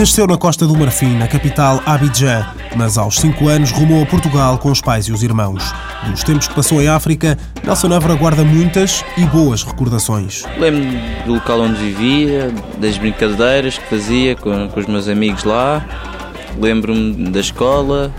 Nasceu na costa do Marfim, na capital Abidjan, mas aos 5 anos rumou a Portugal com os pais e os irmãos. Dos tempos que passou em África, Nelson Évora guarda muitas e boas recordações. Lembro do local onde vivia, das brincadeiras que fazia com, com os meus amigos lá, lembro-me da escola,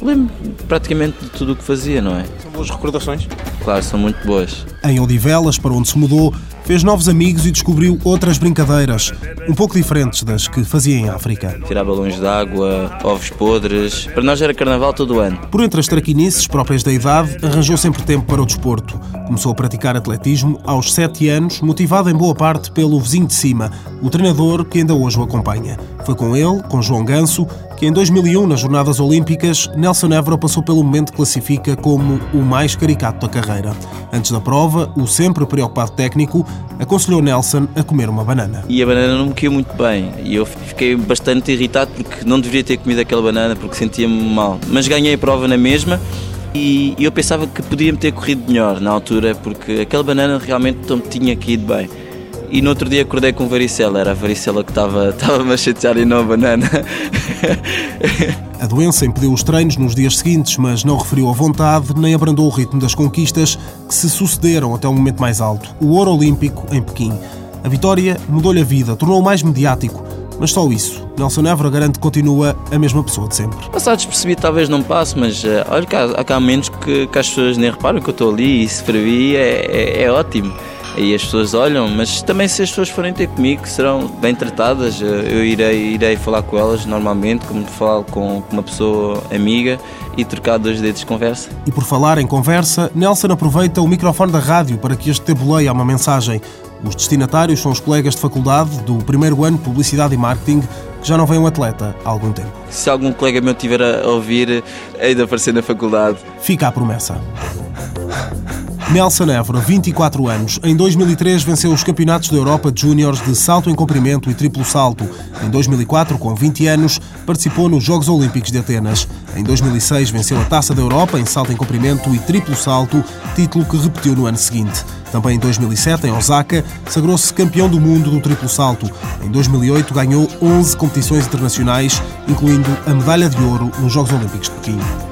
lembro praticamente de tudo o que fazia, não é? São boas recordações? Claro, são muito boas. Em Odivelas, para onde se mudou, fez novos amigos e descobriu outras brincadeiras, um pouco diferentes das que fazia em África. Tirar balões de água, ovos podres. Para nós era carnaval todo o ano. Por entre as traquinices próprias da idade, arranjou sempre tempo para o desporto. Começou a praticar atletismo aos 7 anos, motivado em boa parte pelo vizinho de cima, o treinador que ainda hoje o acompanha. Foi com ele, com João Ganso, que em 2001, nas Jornadas Olímpicas, Nelson Évora passou pelo momento que classifica como o mais caricato da carreira. Antes da prova, o sempre preocupado técnico aconselhou Nelson a comer uma banana. E a banana não me caiu muito bem e eu fiquei bastante irritado porque não deveria ter comido aquela banana porque sentia-me mal. Mas ganhei a prova na mesma e eu pensava que podia-me ter corrido melhor na altura porque aquela banana realmente não me tinha caído bem. E no outro dia acordei com varicela, era a varicela que estava, estava a chatear e não a banana. A doença impediu os treinos nos dias seguintes, mas não referiu a vontade nem abrandou o ritmo das conquistas que se sucederam até o momento mais alto, o ouro olímpico em Pequim. A vitória mudou-lhe a vida, tornou-o mais mediático, mas só isso. Nelson Évora garante que continua a mesma pessoa de sempre. Passar despercebido talvez não passe, mas uh, olha há, há cá momentos que, que as pessoas nem reparam que eu estou ali e se para mim é, é, é ótimo aí as pessoas olham, mas também se as pessoas forem ter comigo, serão bem tratadas, eh, eu irei, irei falar com elas normalmente, como falo com uma pessoa amiga e trocar dois dedos de conversa. E por falar em conversa, Nelson aproveita o microfone da rádio para que este tabuleie uma mensagem. Os destinatários são os colegas de faculdade do primeiro ano de Publicidade e Marketing que já não vem um atleta há algum tempo. Se algum colega meu estiver a ouvir, hei de aparecer na faculdade. Fica a promessa. Nelson Évora, 24 anos. Em 2003 venceu os Campeonatos da Europa de Júniores de salto em comprimento e triplo salto. Em 2004, com 20 anos, participou nos Jogos Olímpicos de Atenas. Em 2006 venceu a Taça da Europa em salto em comprimento e triplo salto, título que repetiu no ano seguinte. Também em 2007, em Osaka, sagrou-se campeão do mundo do triplo salto. Em 2008 ganhou 11 competições internacionais, incluindo a medalha de ouro nos Jogos Olímpicos de Pequim.